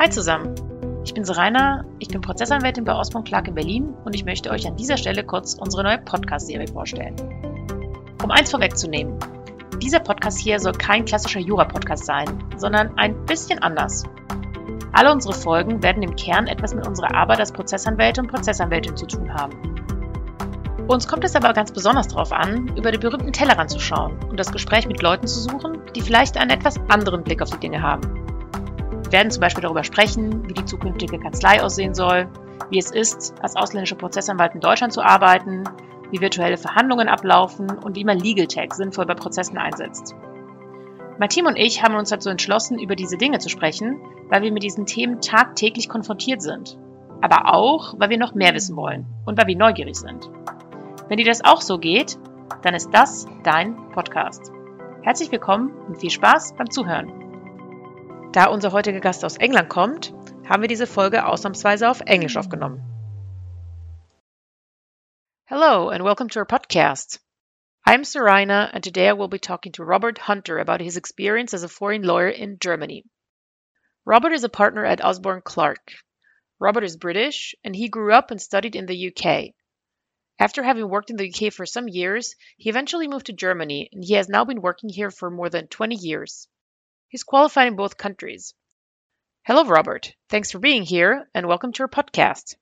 Hi zusammen, ich bin Serena, ich bin Prozessanwältin bei Osborne Clark in Berlin und ich möchte euch an dieser Stelle kurz unsere neue Podcast-Serie vorstellen. Um eins vorwegzunehmen, dieser Podcast hier soll kein klassischer Jura-Podcast sein, sondern ein bisschen anders. Alle unsere Folgen werden im Kern etwas mit unserer Arbeit als Prozessanwälte und Prozessanwältin zu tun haben. Uns kommt es aber ganz besonders darauf an, über den berühmten Tellerrand zu schauen und das Gespräch mit Leuten zu suchen, die vielleicht einen etwas anderen Blick auf die Dinge haben. Wir werden zum Beispiel darüber sprechen, wie die zukünftige Kanzlei aussehen soll, wie es ist, als ausländischer Prozessanwalt in Deutschland zu arbeiten, wie virtuelle Verhandlungen ablaufen und wie man Legal Tech sinnvoll bei Prozessen einsetzt. Mein Team und ich haben uns dazu entschlossen, über diese Dinge zu sprechen, weil wir mit diesen Themen tagtäglich konfrontiert sind. Aber auch, weil wir noch mehr wissen wollen und weil wir neugierig sind. Wenn dir das auch so geht, dann ist das dein Podcast. Herzlich willkommen und viel Spaß beim Zuhören. Da unser heutiger Gast aus England kommt, haben wir diese Folge ausnahmsweise auf Englisch aufgenommen. Hello and welcome to our podcast. I'm Seraina and today I will be talking to Robert Hunter about his experience as a foreign lawyer in Germany. Robert is a partner at Osborne Clarke. Robert is British and he grew up and studied in the UK. After having worked in the UK for some years, he eventually moved to Germany and he has now been working here for more than 20 years. He's qualified in both countries. Hello, Robert. Thanks for being here and welcome to our podcast.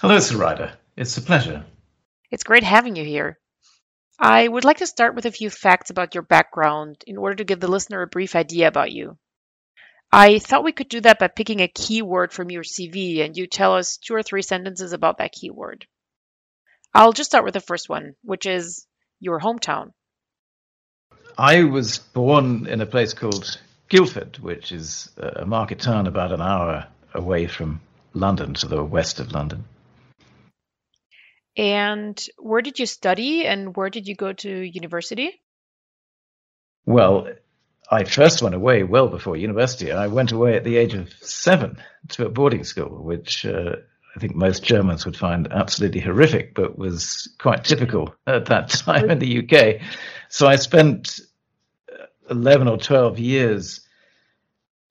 Hello, Seraina. It's a pleasure. It's great having you here. I would like to start with a few facts about your background in order to give the listener a brief idea about you. I thought we could do that by picking a keyword from your CV and you tell us two or three sentences about that keyword. I'll just start with the first one, which is your hometown. I was born in a place called Guildford, which is a market town about an hour away from London, to the west of London. And where did you study and where did you go to university? Well, I first went away well before university. I went away at the age of seven to a boarding school, which uh, I think most Germans would find absolutely horrific, but was quite typical at that time in the UK. So I spent uh, 11 or 12 years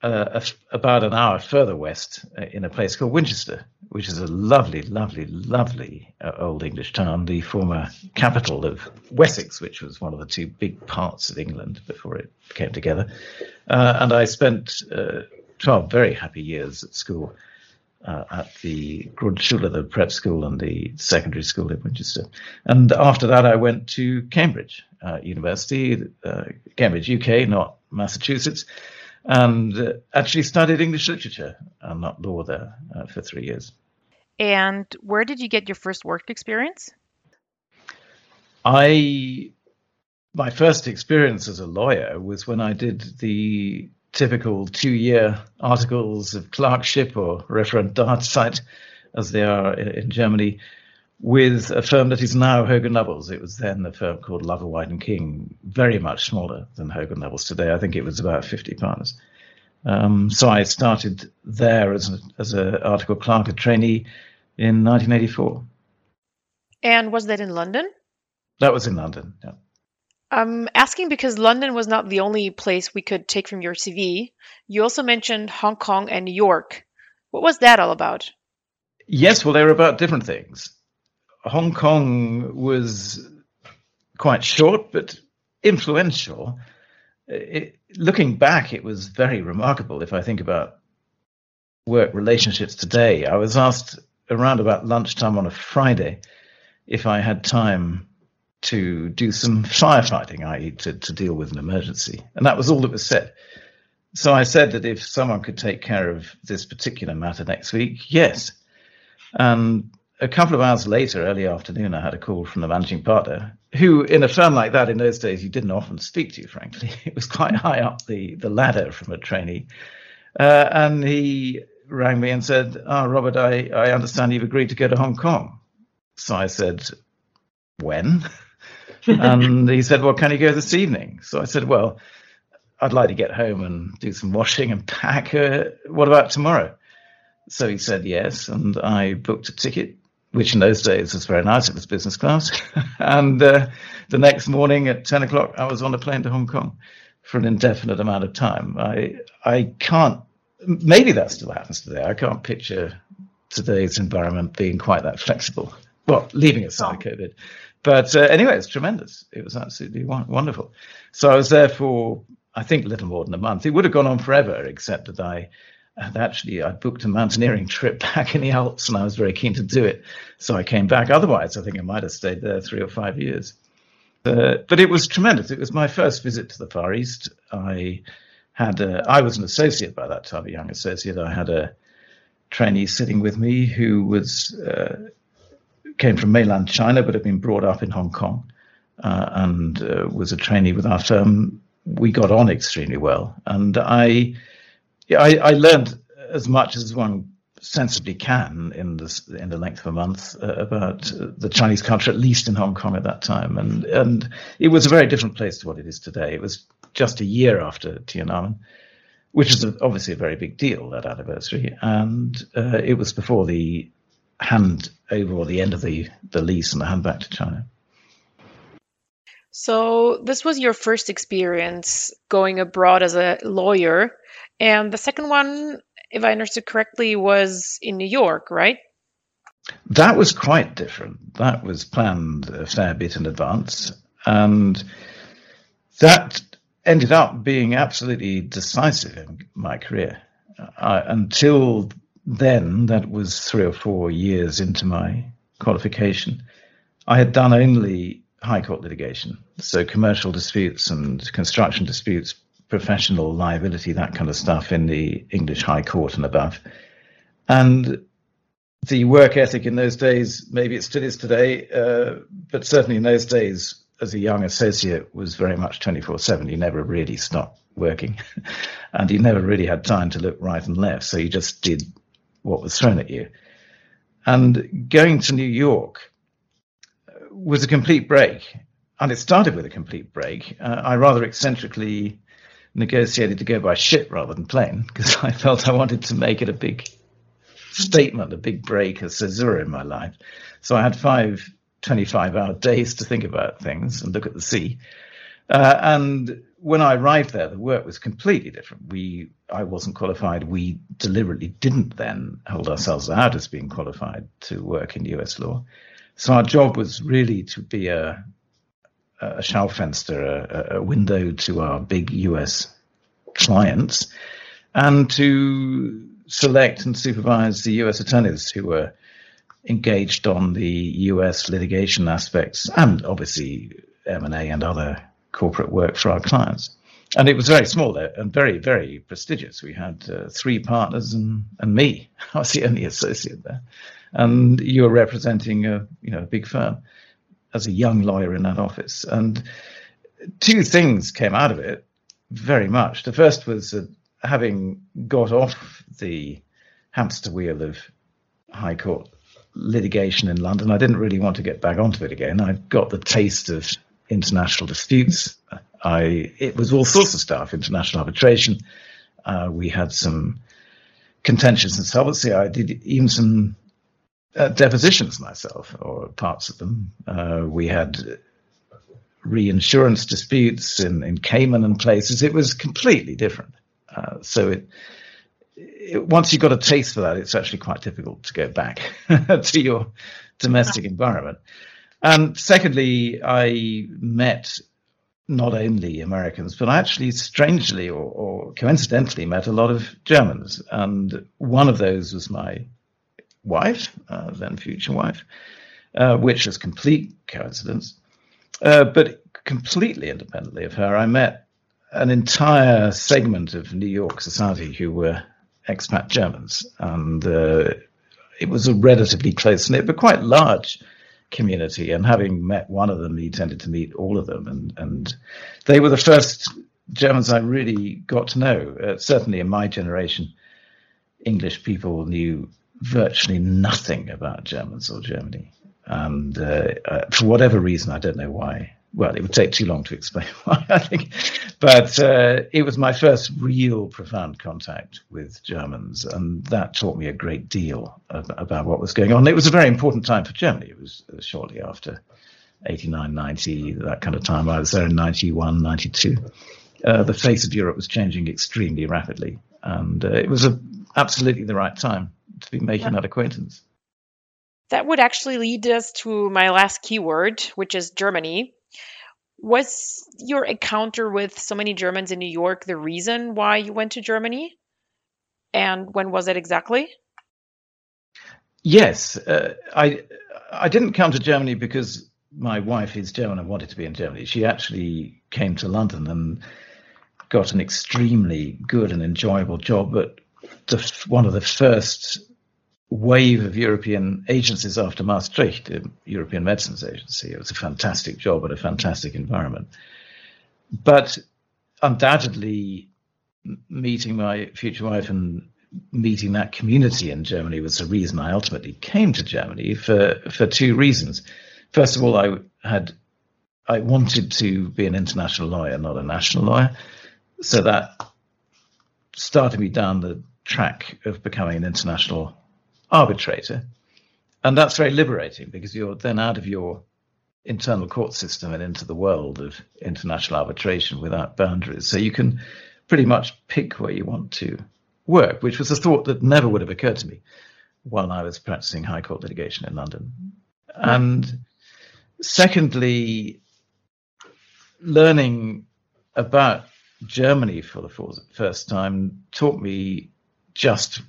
uh, about an hour further west uh, in a place called Winchester, which is a lovely, lovely, lovely uh, old English town, the former capital of Wessex, which was one of the two big parts of England before it came together. Uh, and I spent uh, 12 very happy years at school uh, at the Grundschule, the prep school, and the secondary school in Winchester. And after that, I went to Cambridge uh, University, uh, Cambridge, UK, not Massachusetts, and uh, actually studied English literature and not law there uh, for three years. And where did you get your first work experience? I my first experience as a lawyer was when I did the typical two-year articles of clerkship or Referendarzeit, as they are in Germany, with a firm that is now Hogan Lovells. It was then a firm called Lovell White and King, very much smaller than Hogan Lovells today. I think it was about 50 partners. Um, so I started there as a, as a article clerk, a trainee in 1984. And was that in London? That was in London. Yeah. I'm asking because London was not the only place we could take from your CV. You also mentioned Hong Kong and New York. What was that all about? Yes, well, they were about different things. Hong Kong was quite short but influential. It, looking back, it was very remarkable if I think about work relationships today. I was asked around about lunchtime on a Friday if I had time to do some firefighting, i.e., to, to deal with an emergency. And that was all that was said. So I said that if someone could take care of this particular matter next week, yes. And a couple of hours later, early afternoon, I had a call from the managing partner, who, in a firm like that in those days, you didn't often speak to, frankly. It was quite high up the, the ladder from a trainee. Uh, and he rang me and said, Oh, Robert, I, I understand you've agreed to go to Hong Kong. So I said, When? And he said, Well, can you go this evening? So I said, Well, I'd like to get home and do some washing and pack. Uh, what about tomorrow? So he said yes, and I booked a ticket, which in those days was very nice. It was business class. and uh, the next morning at 10 o'clock, I was on a plane to Hong Kong for an indefinite amount of time. I, I can't maybe that still happens today. I can't picture today's environment being quite that flexible. Well, leaving aside oh. COVID. But uh, anyway, it's tremendous. It was absolutely wonderful. So I was there for, I think, a little more than a month. It would have gone on forever, except that I had actually I booked a mountaineering trip back in the Alps, and I was very keen to do it. So I came back. Otherwise, I think I might have stayed there three or five years. Uh, but it was tremendous. It was my first visit to the Far East. I had a, I was an associate by that time, a young associate. I had a trainee sitting with me who was uh, came from mainland China but had been brought up in Hong Kong uh, and uh, was a trainee with our firm. We got on extremely well, and I, I, I learned as much as one sensibly can in in the length of a month uh, about the Chinese culture, at least in Hong Kong at that time, and and it was a very different place to what it is today. It was just a year after Tiananmen, which is obviously a very big deal that anniversary, and uh, it was before the hand over or the end of the, the lease and the hand back to China. So, this was your first experience going abroad as a lawyer. And the second one, if I understood correctly, was in New York, right? That was quite different. That was planned a fair bit in advance. And that ended up being absolutely decisive in my career. Uh, until then, that was three or four years into my qualification, I had done only high court litigation, so commercial disputes and construction disputes, professional liability, that kind of stuff in the English High Court and above. And the work ethic in those days, maybe it still is today, uh, but certainly in those days, as a young associate, was very much 24 7. You never really stopped working, and you never really had time to look right and left. So you just did what was thrown at you. And going to New York was a complete break. And it started with a complete break. Uh, I rather eccentrically negotiated to go by ship rather than plane because I felt I wanted to make it a big statement, a big break, a caesura in my life. So I had five 25 hour days to think about things and look at the sea. Uh, and when I arrived there, the work was completely different. We, I wasn't qualified. We deliberately didn't then hold ourselves out as being qualified to work in U.S. law. So our job was really to be a, a schaufenster, a, a window to our big U.S. clients, and to select and supervise the U.S. attorneys who were engaged on the U.S. litigation aspects, and obviously M&A and other corporate work for our clients. And it was very small and very, very prestigious. We had uh, three partners and, and me. I was the only associate there. And you were representing a you know a big firm as a young lawyer in that office. And two things came out of it very much. The first was uh, having got off the hamster wheel of High Court litigation in London. I didn't really want to get back onto it again. I got the taste of international disputes. I it was all sorts of stuff, international arbitration. Uh, we had some contentious insolvency. I did even some uh, depositions myself, or parts of them. Uh, we had reinsurance disputes in, in Cayman and places. It was completely different. Uh, so it, it, once you've got a taste for that, it's actually quite difficult to go back to your domestic environment. And secondly, I met not only Americans, but I actually strangely or, or, coincidentally met a lot of Germans. And one of those was my wife, uh, then future wife, uh, which is complete coincidence. Uh, but completely independently of her, I met an entire segment of New York society who were expat Germans. And uh, it was a relatively close knit, but quite large community. And having met one of them, he tended to meet all of them. And, and they were the first Germans I really got to know. Uh, certainly in my generation, English people knew virtually nothing about Germans or Germany. And uh, uh, for whatever reason, I don't know why, well, it would take too long to explain why, I think. But uh, it was my first real profound contact with Germans, and that taught me a great deal of, about what was going on. It was a very important time for Germany. It was uh, shortly after 89, 90, that kind of time. I was there in 91, 92. Uh, the face of Europe was changing extremely rapidly. and uh, it was a, absolutely the right time to be making yeah. that acquaintance. That would actually lead us to my last keyword, which is Germany. Was your encounter with so many Germans in New York the reason why you went to Germany? And when was it exactly? Yes, uh, I I didn't come to Germany because my wife is German and wanted to be in Germany. She actually came to London and got an extremely good and enjoyable job at the, one of the first wave of European agencies after Maastricht, the European Medicines Agency. It was a fantastic job and a fantastic environment. But undoubtedly, meeting my future wife and meeting that community in Germany was the reason I ultimately came to Germany for, for two reasons. First of all, I had I wanted to be an international lawyer, not a national lawyer. So that started me down the track of becoming an international arbitrator. And that's very liberating because you're then out of your internal court system and into the world of international arbitration without boundaries. So you can pretty much pick where you want to work, which was a thought that never would have occurred to me while I was practicing high court litigation in London. And secondly, learning about Germany for the first time taught me just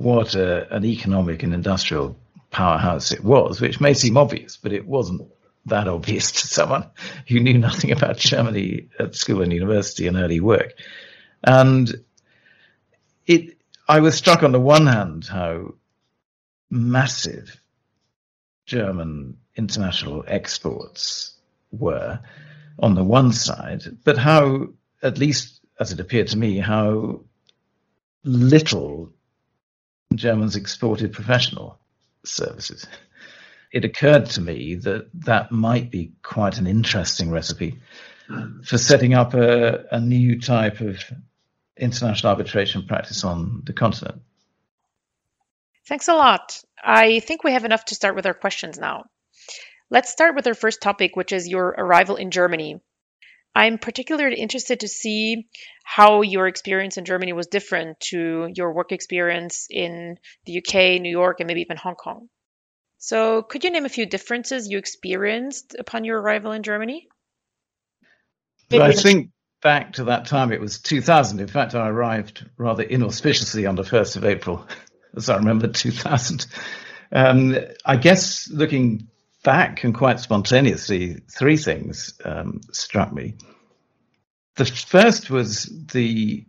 what a, an economic and industrial powerhouse it was, which may seem obvious, but it wasn't that obvious to someone who knew nothing about Germany at school and university and early work. And it, I was struck on the one hand how massive German international exports were on the one side, but how, at least as it appeared to me, how little Germans exported professional services. It occurred to me that that might be quite an interesting recipe for setting up a, a new type of international arbitration practice on the continent. Thanks a lot. I think we have enough to start with our questions now. Let's start with our first topic, which is your arrival in Germany. I'm particularly interested to see how your experience in Germany was different to your work experience in the UK, New York, and maybe even Hong Kong. So, could you name a few differences you experienced upon your arrival in Germany? Well, I think back to that time, it was 2000. In fact, I arrived rather inauspiciously on the 1st of April, as I remember 2000. Um, I guess looking back and quite spontaneously, three things um, struck me. The first was the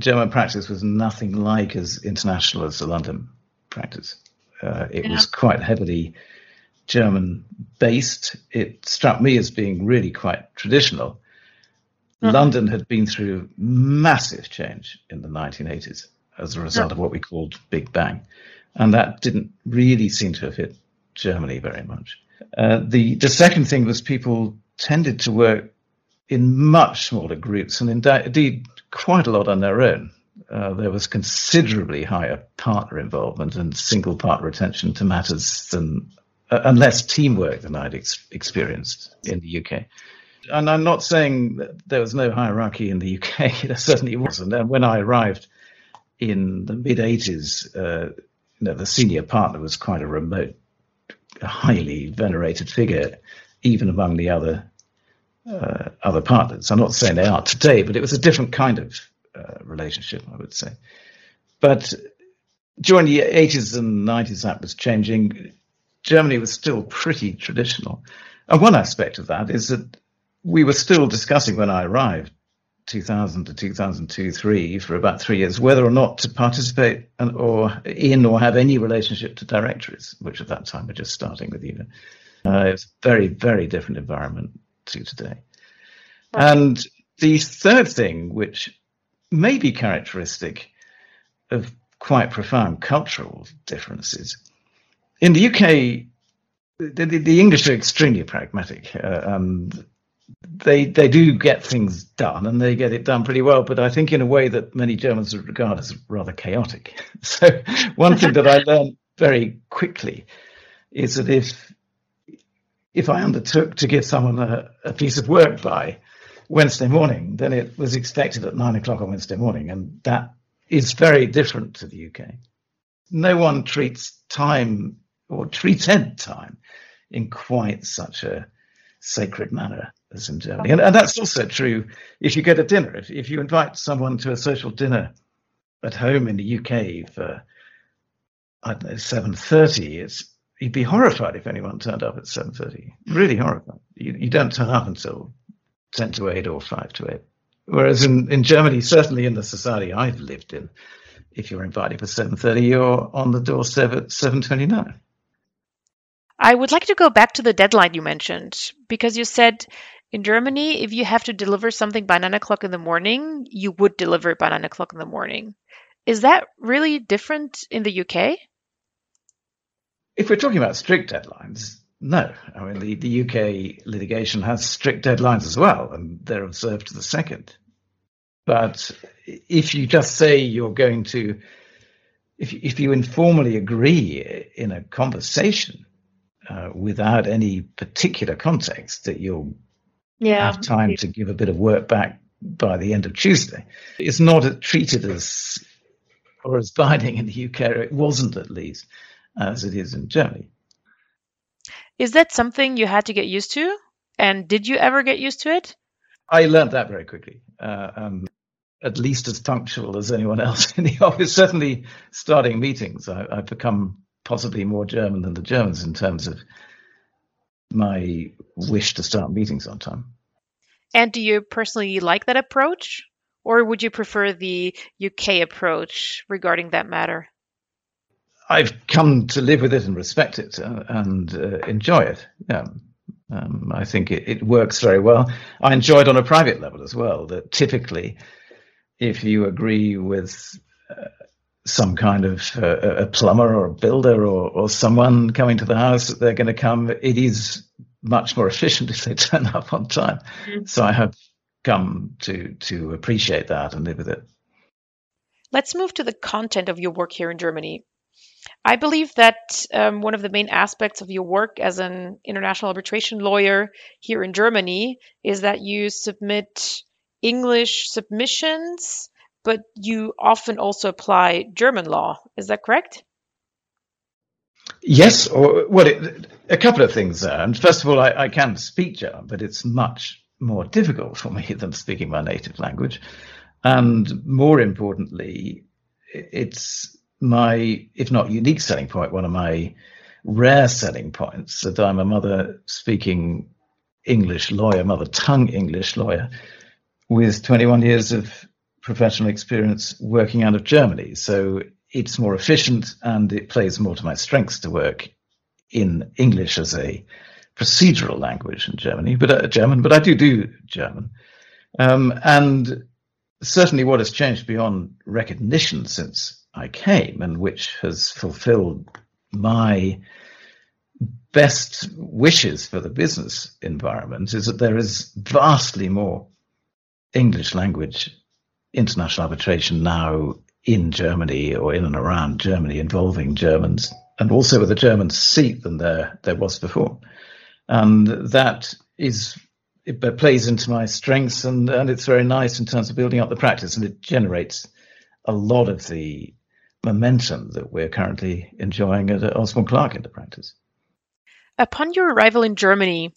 German practice was nothing like as international as the London practice. Uh, it yeah. was quite heavily German based. It struck me as being really quite traditional. Uh-huh. London had been through massive change in the 1980s as a result yeah. of what we called Big Bang. And that didn't really seem to have hit Germany very much. Uh, the the second thing was people tended to work in much smaller groups and indeed quite a lot on their own. Uh, there was considerably higher partner involvement and single partner attention to matters than uh, and less teamwork than I'd ex- experienced in the UK. And I'm not saying that there was no hierarchy in the UK. there certainly wasn't. And when I arrived in the mid 80s, uh, you know, the senior partner was quite a remote a highly venerated figure, even among the other uh, other partners. I'm not saying they are today, but it was a different kind of uh, relationship, I would say. But during the 80s and 90s, that was changing. Germany was still pretty traditional. And one aspect of that is that we were still discussing when I arrived 2000 to 2002, three for about three years, whether or not to participate and, or in or have any relationship to directories, which at that time were just starting with even. Uh, it's a very, very different environment to today. And the third thing, which may be characteristic of quite profound cultural differences, in the UK, the, the, the English are extremely pragmatic. Uh, and they they do get things done and they get it done pretty well, but I think in a way that many Germans would regard as rather chaotic. So one thing that I learned very quickly is that if if I undertook to give someone a, a piece of work by Wednesday morning, then it was expected at nine o'clock on Wednesday morning, and that is very different to the UK. No one treats time or treated time in quite such a sacred manner as in Germany. And, and that's also true if you go to dinner. If, if you invite someone to a social dinner at home in the UK for, I don't know, 7.30, it's, you'd be horrified if anyone turned up at 7.30. Really horrified. You, you don't turn up until 10 to 8 or 5 to 8. Whereas in, in Germany, certainly in the society I've lived in, if you're invited for 7.30, you're on the doorstep at 7.29. I would like to go back to the deadline you mentioned because you said in Germany, if you have to deliver something by nine o'clock in the morning, you would deliver it by nine o'clock in the morning. Is that really different in the UK? If we're talking about strict deadlines, no. I mean, the, the UK litigation has strict deadlines as well, and they're observed to the second. But if you just say you're going to, if, if you informally agree in a conversation uh, without any particular context that you'll yeah. have time to give a bit of work back by the end of Tuesday, it's not treated as or as binding in the UK. It wasn't at least as it is in Germany. Is that something you had to get used to? And did you ever get used to it? I learned that very quickly. Uh, um, at least as punctual as anyone else in the office. Certainly, starting meetings, I, I've become possibly more German than the Germans in terms of my wish to start meetings on time. And do you personally like that approach? Or would you prefer the UK approach regarding that matter? I've come to live with it and respect it uh, and uh, enjoy it. Yeah. Um, I think it, it, works very well. I enjoy it on a private level as well. That typically, if you agree with some kind of uh, a plumber or a builder or, or someone coming to the house that they're going to come, it is much more efficient if they turn up on time. Mm-hmm. So I have come to to appreciate that and live with it. Let's move to the content of your work here in Germany. I believe that um, one of the main aspects of your work as an international arbitration lawyer here in Germany is that you submit English submissions, but you often also apply German law. Is that correct? Yes, or well, it, a couple of things there. And first of all, I, I can speak German, but it's much more difficult for me than speaking my native language. And more importantly, it's my, if not unique selling point, one of my rare selling points that I'm a mother speaking English lawyer, mother tongue English lawyer with 21 years of professional experience working out of Germany. So it's more efficient and it plays more to my strengths to work in English as a procedural language in Germany, but uh, German, but I do do German. Um, and certainly what has changed beyond recognition since I came and which has fulfilled my best wishes for the business environment is that there is vastly more English language international arbitration now in Germany or in and around Germany involving Germans and also with a German seat than there there was before. And that is it plays into my strengths and, and it's very nice in terms of building up the practice and it generates a lot of the momentum that we're currently enjoying at Osborne Clarke in the practice. Upon your arrival in Germany,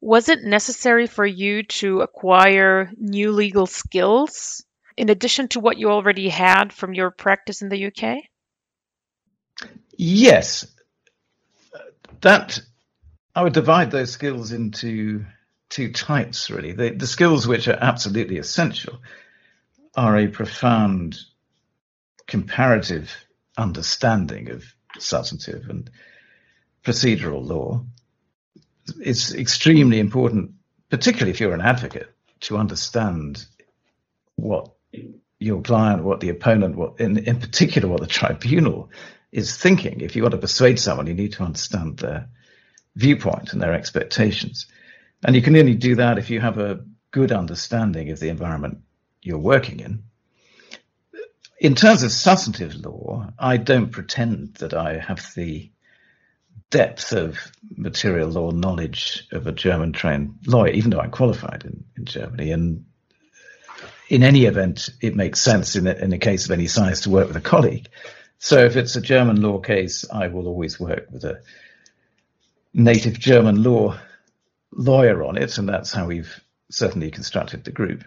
was it necessary for you to acquire new legal skills in addition to what you already had from your practice in the UK? Yes. That I would divide those skills into two types really. The, the skills which are absolutely essential are a profound comparative understanding of substantive and procedural law. It's extremely important, particularly if you're an advocate, to understand what your client, what the opponent, what in, in particular, what the tribunal is thinking. If you want to persuade someone, you need to understand their viewpoint and their expectations. And you can only do that if you have a good understanding of the environment you're working in. In terms of substantive law, I don't pretend that I have the depth of material law knowledge of a German trained lawyer, even though I'm qualified in, in Germany. And in any event, it makes sense in the, in case of any size to work with a colleague. So if it's a German law case, I will always work with a native German law lawyer on it, and that's how we've certainly constructed the group.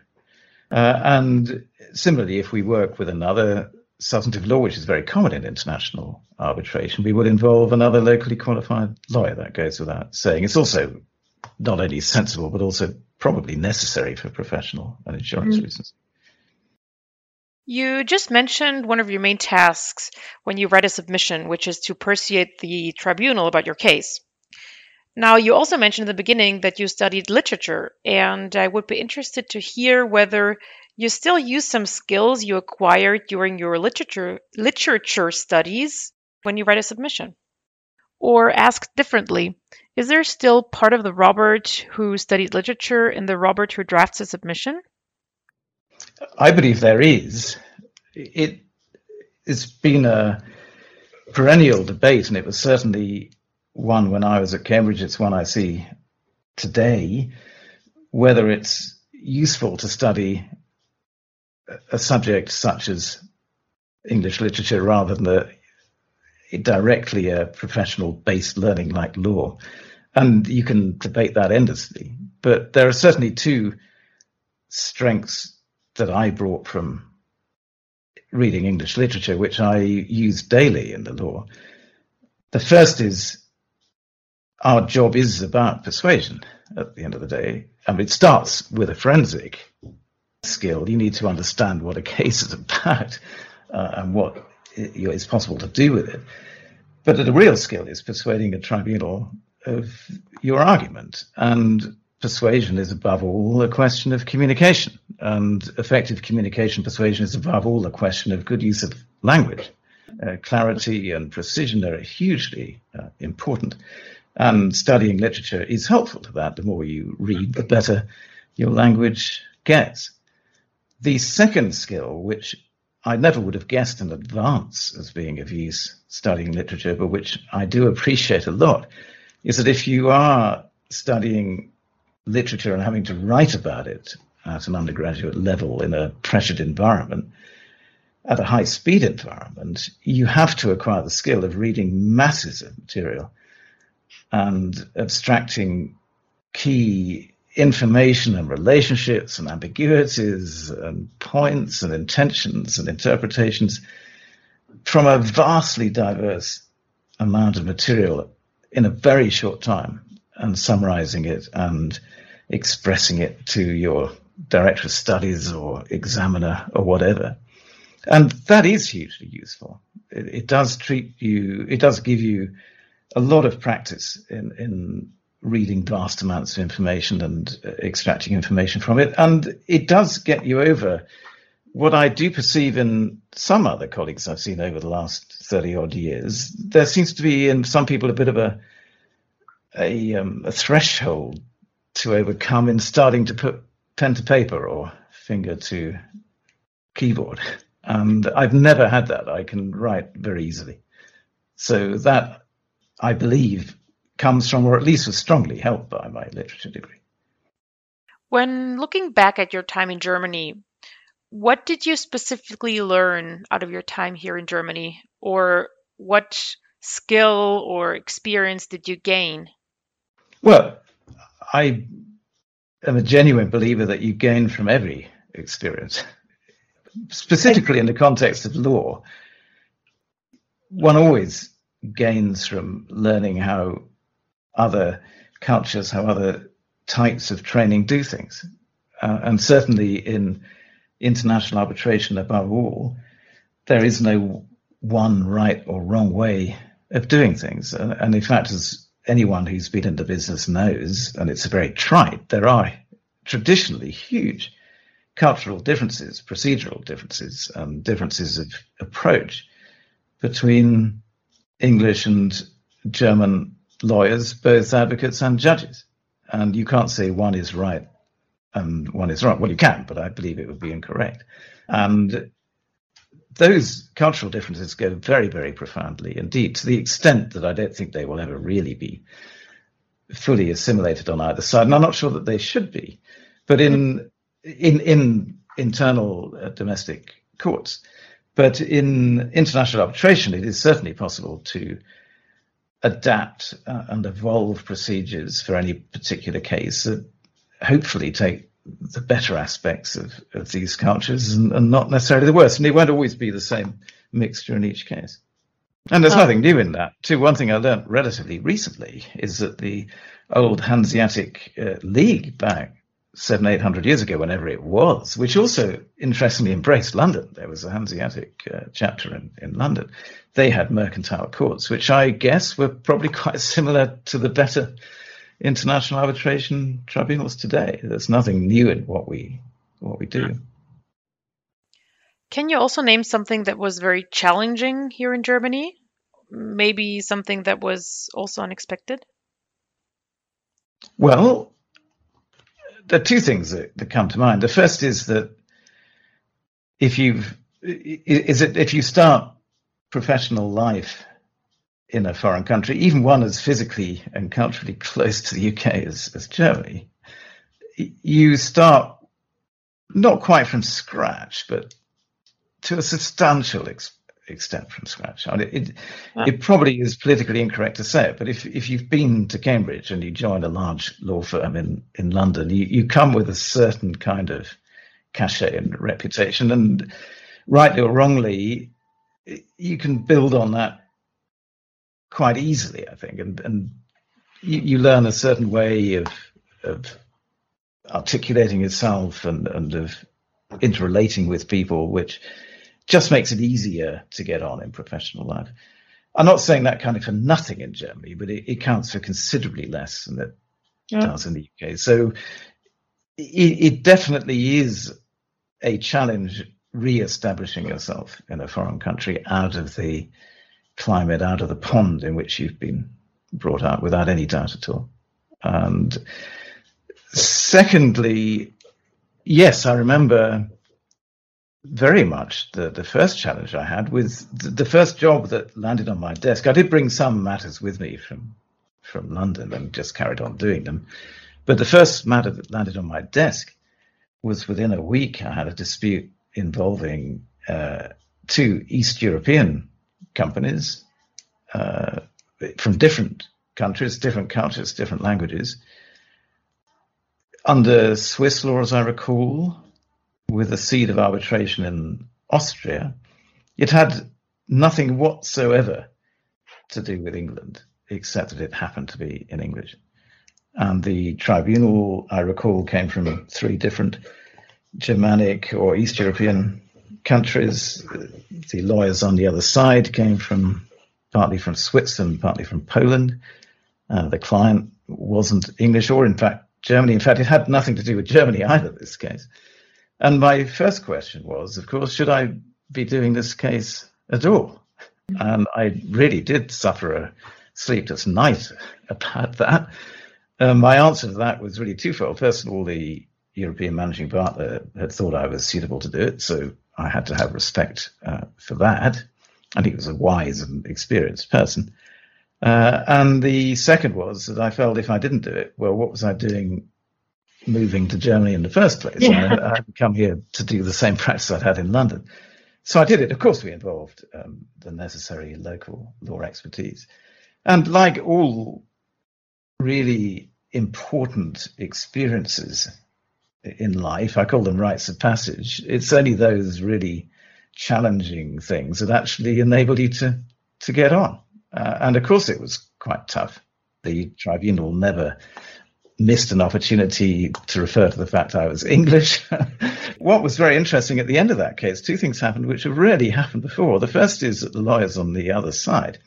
Uh, and similarly, if we work with another substantive law, which is very common in international arbitration, we would involve another locally qualified lawyer. That goes without saying. It's also not only sensible, but also probably necessary for professional and insurance mm-hmm. reasons. You just mentioned one of your main tasks when you write a submission, which is to persuade the tribunal about your case. Now, you also mentioned in the beginning that you studied literature, and I would be interested to hear whether you still use some skills you acquired during your literature literature studies when you write a submission. Or asked differently, is there still part of the Robert who studied literature in the Robert who drafts a submission? I believe there is. It it's been a perennial debate, and it was certainly one when I was at Cambridge. It's one I see today. Whether it's useful to study a subject such as English literature rather than directly a professional based learning like law. And you can debate that endlessly. But there are certainly two strengths that I brought from reading English literature, which I use daily in the law. The first is our job is about persuasion at the end of the day. and it starts with a forensic skill. You need to understand what a case is about uh, and what is possible to do with it. But the real skill is persuading a tribunal of your argument. And persuasion is above all a question of communication. And effective communication persuasion is above all a question of good use of language. Uh, clarity and precision are hugely uh, important. And studying literature is helpful to that. The more you read, the better your language gets. The second skill, which I never would have guessed in advance as being of use studying literature, but which I do appreciate a lot, is that if you are studying literature and having to write about it at an undergraduate level in a pressured environment, at a high speed environment, you have to acquire the skill of reading masses of material and abstracting key information and relationships and ambiguities and points and intentions and interpretations from a vastly diverse amount of material in a very short time and summarizing it and expressing it to your director of studies or examiner or whatever. And that is hugely useful. It, it does treat you, it does give you a lot of practice in, in reading vast amounts of information and uh, extracting information from it. And it does get you over what I do perceive in some other colleagues I've seen over the last 30 odd years. There seems to be in some people a bit of a, a, um, a threshold to overcome in starting to put pen to paper or finger to keyboard. And I've never had that. I can write very easily. So that I believe, comes from, or at least was strongly helped by my literature degree. When looking back at your time in Germany, what did you specifically learn out of your time here in Germany? Or what skill or experience did you gain? Well, I am a genuine believer that you gain from every experience, specifically in the context of law. One always gains from learning how other cultures, how other types of training do things. Uh, and certainly in international arbitration, above all, there is no one right or wrong way of doing things. And, and in fact, as anyone who's been in the business knows, and it's a very trite, there are traditionally huge cultural differences, procedural differences, and differences of approach between English and German lawyers, both advocates and judges. And you can't say one is right and one is wrong. Well, you can, but I believe it would be incorrect. And those cultural differences go very, very profoundly indeed, to the extent that I don't think they will ever really be fully assimilated on either side. And I'm not sure that they should be. But in in in internal uh, domestic courts. But in international arbitration, it is certainly possible to adapt uh, and evolve procedures for any particular case that hopefully take the better aspects of, of these cultures and, and, not necessarily the worst. And it won't always be the same mixture in each case. And there's oh. nothing new in that. Too, one thing I learned relatively recently is that the old Hanseatic uh, League back seven, eight hundred years ago, whenever it was, which also interestingly embraced London. There was a Hanseatic uh, chapter in, in London. They had mercantile courts, which I guess were probably quite similar to the better international arbitration tribunals today. There's nothing new in what we what we do. Can you also name something that was very challenging here in Germany? Maybe something that was also unexpected? Well, there are two things that, that come to mind. The first is that if you've is it if you start professional life in a foreign country, even one as physically and culturally close to the UK as, as Germany, you start not quite from scratch, but to a substantial ex- extent from scratch. I mean, it, it, it, probably is politically incorrect to say it, but if, if you've been to Cambridge and you join a large law firm in, in London, you, you come with a certain kind of cachet and reputation. And rightly or wrongly, you can build on that quite easily, I think. And, and you, you learn a certain way of, of articulating yourself and, and of interrelating with people, which just makes it easier to get on in professional life. I'm not saying that kind of for nothing in Germany, but it, it counts for considerably less than it yeah. does in the UK. So it, it definitely is a challenge re-establishing yourself in a foreign country out of the climate, out of the pond in which you've been brought up, without any doubt at all. And secondly, yes, I remember very much the, the first challenge I had with the, the first job that landed on my desk. I did bring some matters with me from from London and just carried on doing them. But the first matter that landed on my desk was within a week. I had a dispute involving uh, two East European companies uh, from different countries, different cultures, different languages. Under Swiss law, as I recall, with a seat of arbitration in Austria, it had nothing whatsoever to do with England, except that it happened to be in English. And the tribunal, I recall, came from three different Germanic or East European countries. The lawyers on the other side came from partly from Switzerland, partly from Poland. Uh, the client wasn't English or, in fact, Germany. In fact, it had nothing to do with Germany either, this case. And my first question was, of course, should I be doing this case at all? And I really did suffer a sleepless night about that. Um, my answer to that was really twofold. First of all, the European managing partner had thought I was suitable to do it, so I had to have respect uh, for that. And he was a wise and experienced person. Uh, and the second was that I felt if I didn't do it, well, what was I doing moving to Germany in the first place. Yeah. I, I had come here to do the same practice I'd had in London. So I did it. Of course, we involved um, the necessary local law expertise. And like all really important experiences in life, I call them rites of passage. It's only those really challenging things that actually enable you to, to get on. Uh, and of course, it was quite tough. The tribunal never missed an opportunity to refer to the fact I was English. what was very interesting at the end of that case, two things happened which have rarely happened before. The first is that the lawyers on the other side,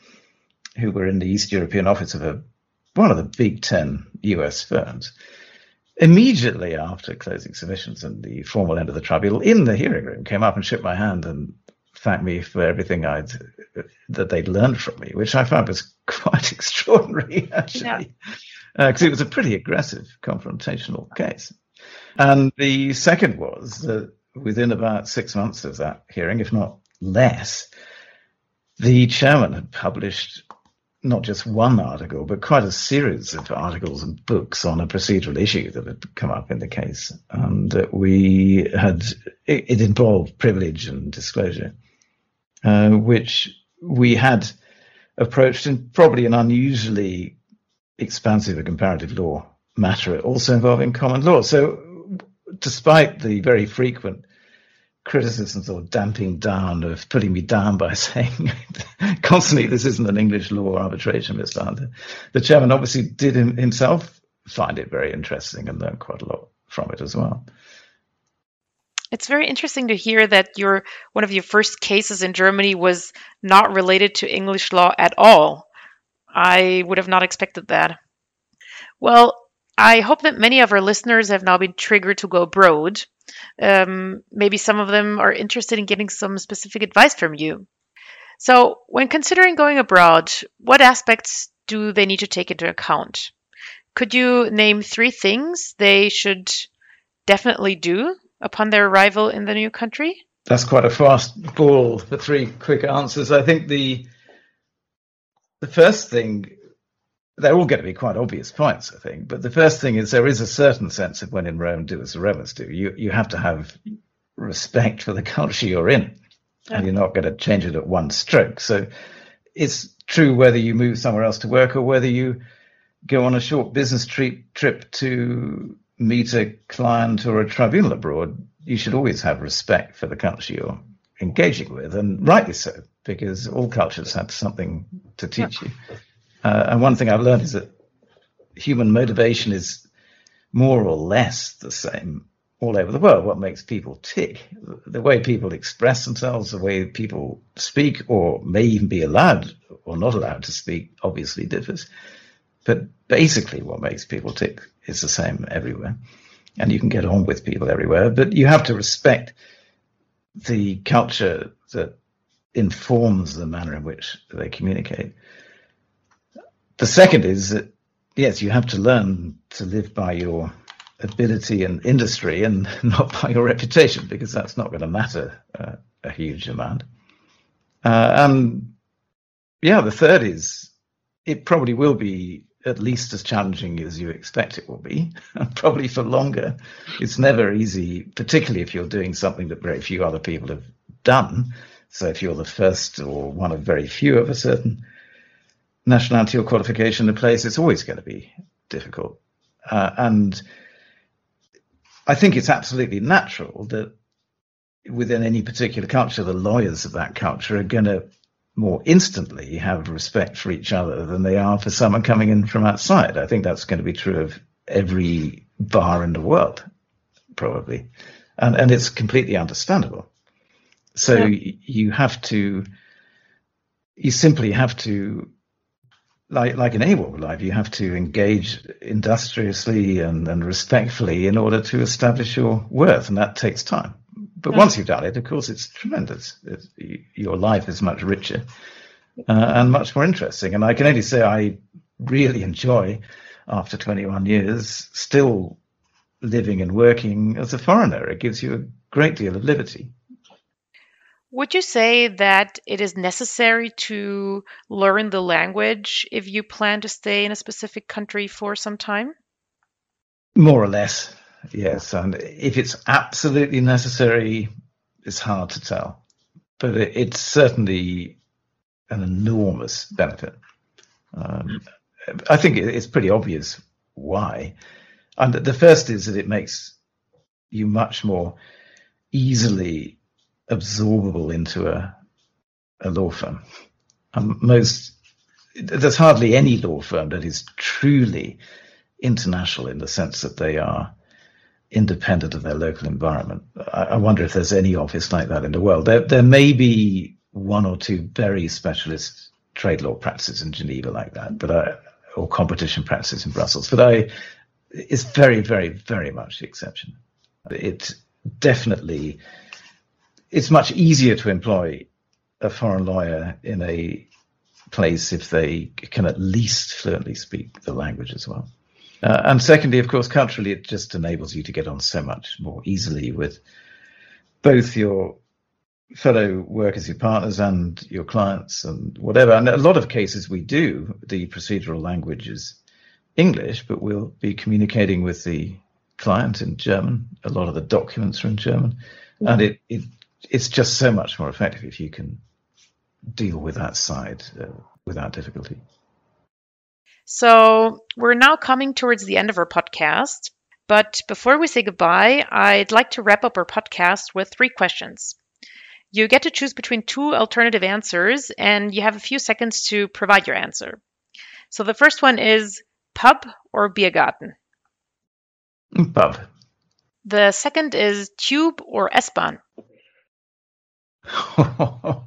who were in the East European office of a, one of the big 10 US firms, immediately after closing submissions and the formal end of the tribunal in the hearing room came up and shook my hand and thanked me for everything I'd that they'd learned from me, which I found was quite extraordinary actually. Yeah because uh, it was a pretty aggressive confrontational case. And the second was that within about six months of that hearing, if not less, the chairman had published not just one article, but quite a series of articles and books on a procedural issue that had come up in the case. And that we had, it, it involved privilege and disclosure, uh, which we had approached in probably an unusually expansive and comparative law matter, also involving common law. So, despite the very frequent criticisms or damping down of putting me down by saying constantly this isn't an English law arbitration, Mr. Hunter. The chairman obviously did himself find it very interesting and learned quite a lot from it as well. It's very interesting to hear that your one of your first cases in Germany was not related to English law at all. I would have not expected that. Well, I hope that many of our listeners have now been triggered to go abroad. Um, maybe some of them are interested in getting some specific advice from you. So, when considering going abroad, what aspects do they need to take into account? Could you name three things they should definitely do upon their arrival in the new country? That's quite a fast ball for three quick answers. I think the the first thing they're all going to be quite obvious points, I think. But the first thing is there is a certain sense of when in Rome, do as the Romans do. You you have to have respect for the culture you're in, yeah. and you're not going to change it at one stroke. So it's true whether you move somewhere else to work or whether you go on a short business trip trip to meet a client or a tribunal abroad. You should always have respect for the culture you're engaging with, and rightly so, because all cultures have something to teach yeah. you. Uh, and one thing I've learned is that human motivation is more or less the same all over the world. What makes people tick, the way people express themselves, the way people speak, or may even be allowed or not allowed to speak, obviously differs. But basically, what makes people tick is the same everywhere. And you can get on with people everywhere, but you have to respect the culture that informs the manner in which they communicate. The second is that, yes, you have to learn to live by your ability and industry and not by your reputation because that's not going to matter uh, a huge amount. Uh, and yeah, the third is it probably will be at least as challenging as you expect it will be, probably for longer. It's never easy, particularly if you're doing something that very few other people have done. So if you're the first or one of very few of a certain nationality or qualification in place, it's always going to be difficult. Uh, and I think it's absolutely natural that within any particular culture, the lawyers of that culture are going to more instantly have respect for each other than they are for someone coming in from outside. I think that's going to be true of every bar in the world, probably. And, and it's completely understandable. So yeah. you have to, you simply have to like like in any walk of life, you have to engage industriously and, and respectfully in order to establish your worth, and that takes time. But once you've done it, of course, it's tremendous. It's, your life is much richer uh, and much more interesting. And I can only say I really enjoy, after 21 years, still living and working as a foreigner. It gives you a great deal of liberty. Would you say that it is necessary to learn the language if you plan to stay in a specific country for some time? More or less, yes. And if it's absolutely necessary, it's hard to tell. But it's certainly an enormous benefit. Um, I think it's pretty obvious why. And the first is that it makes you much more easily absorbable into a, a law firm. Um, most there's hardly any law firm that is truly international in the sense that they are independent of their local environment. I, I, wonder if there's any office like that in the world. There, there may be one or two very specialist trade law practices in Geneva like that, but I, or competition practices in Brussels, but I, it's very, very, very much the exception. It definitely it's much easier to employ a foreign lawyer in a place if they can at least fluently speak the language as well. Uh, and secondly, of course, culturally, it just enables you to get on so much more easily with both your fellow workers, your partners, and your clients, and whatever. And a lot of cases we do the procedural language is English, but we'll be communicating with the client in German. A lot of the documents are in German, mm-hmm. and it, it it's just so much more effective if you can deal with that side uh, without difficulty. So we're now coming towards the end of our podcast. But before we say goodbye, I'd like to wrap up our podcast with three questions. You get to choose between two alternative answers, and you have a few seconds to provide your answer. So the first one is pub or Biergarten? Pub. The second is tube or S-Bahn?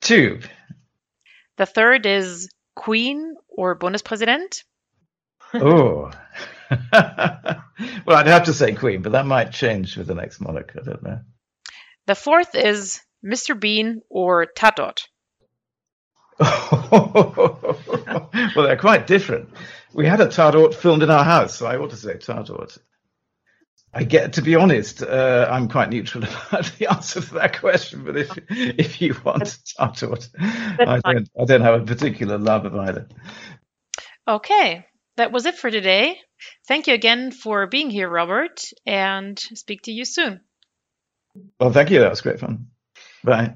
tube. The third is Queen or Bundespräsident? oh. well, I'd have to say Queen, but that might change with the next monarch. I don't know. The fourth is Mr. Bean or Tatort. well, they're quite different. We had a Tatort filmed in our house, so I ought to say Tatort. I get to be honest, uh, I'm quite neutral about the answer to that question. But if if you want Tatort, I don't I don't have a particular love of either. Okay, that was it for today. Thank you again for being here, Robert, and speak to you soon. Well, thank you. That was great fun. Bye.